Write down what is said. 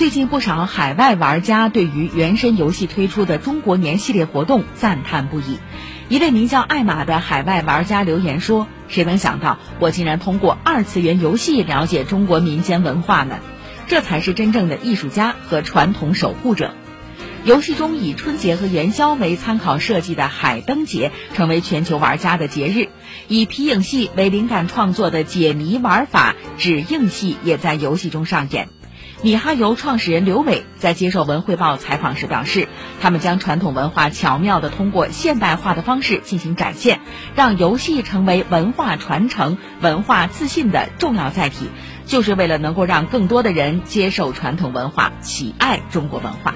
最近不少海外玩家对于原神游戏推出的中国年系列活动赞叹不已。一位名叫艾玛的海外玩家留言说：“谁能想到，我竟然通过二次元游戏了解中国民间文化呢？这才是真正的艺术家和传统守护者。”游戏中以春节和元宵为参考设计的海灯节成为全球玩家的节日，以皮影戏为灵感创作的解谜玩法纸映戏也在游戏中上演。米哈游创始人刘伟在接受《文汇报》采访时表示，他们将传统文化巧妙地通过现代化的方式进行展现，让游戏成为文化传承、文化自信的重要载体，就是为了能够让更多的人接受传统文化、喜爱中国文化。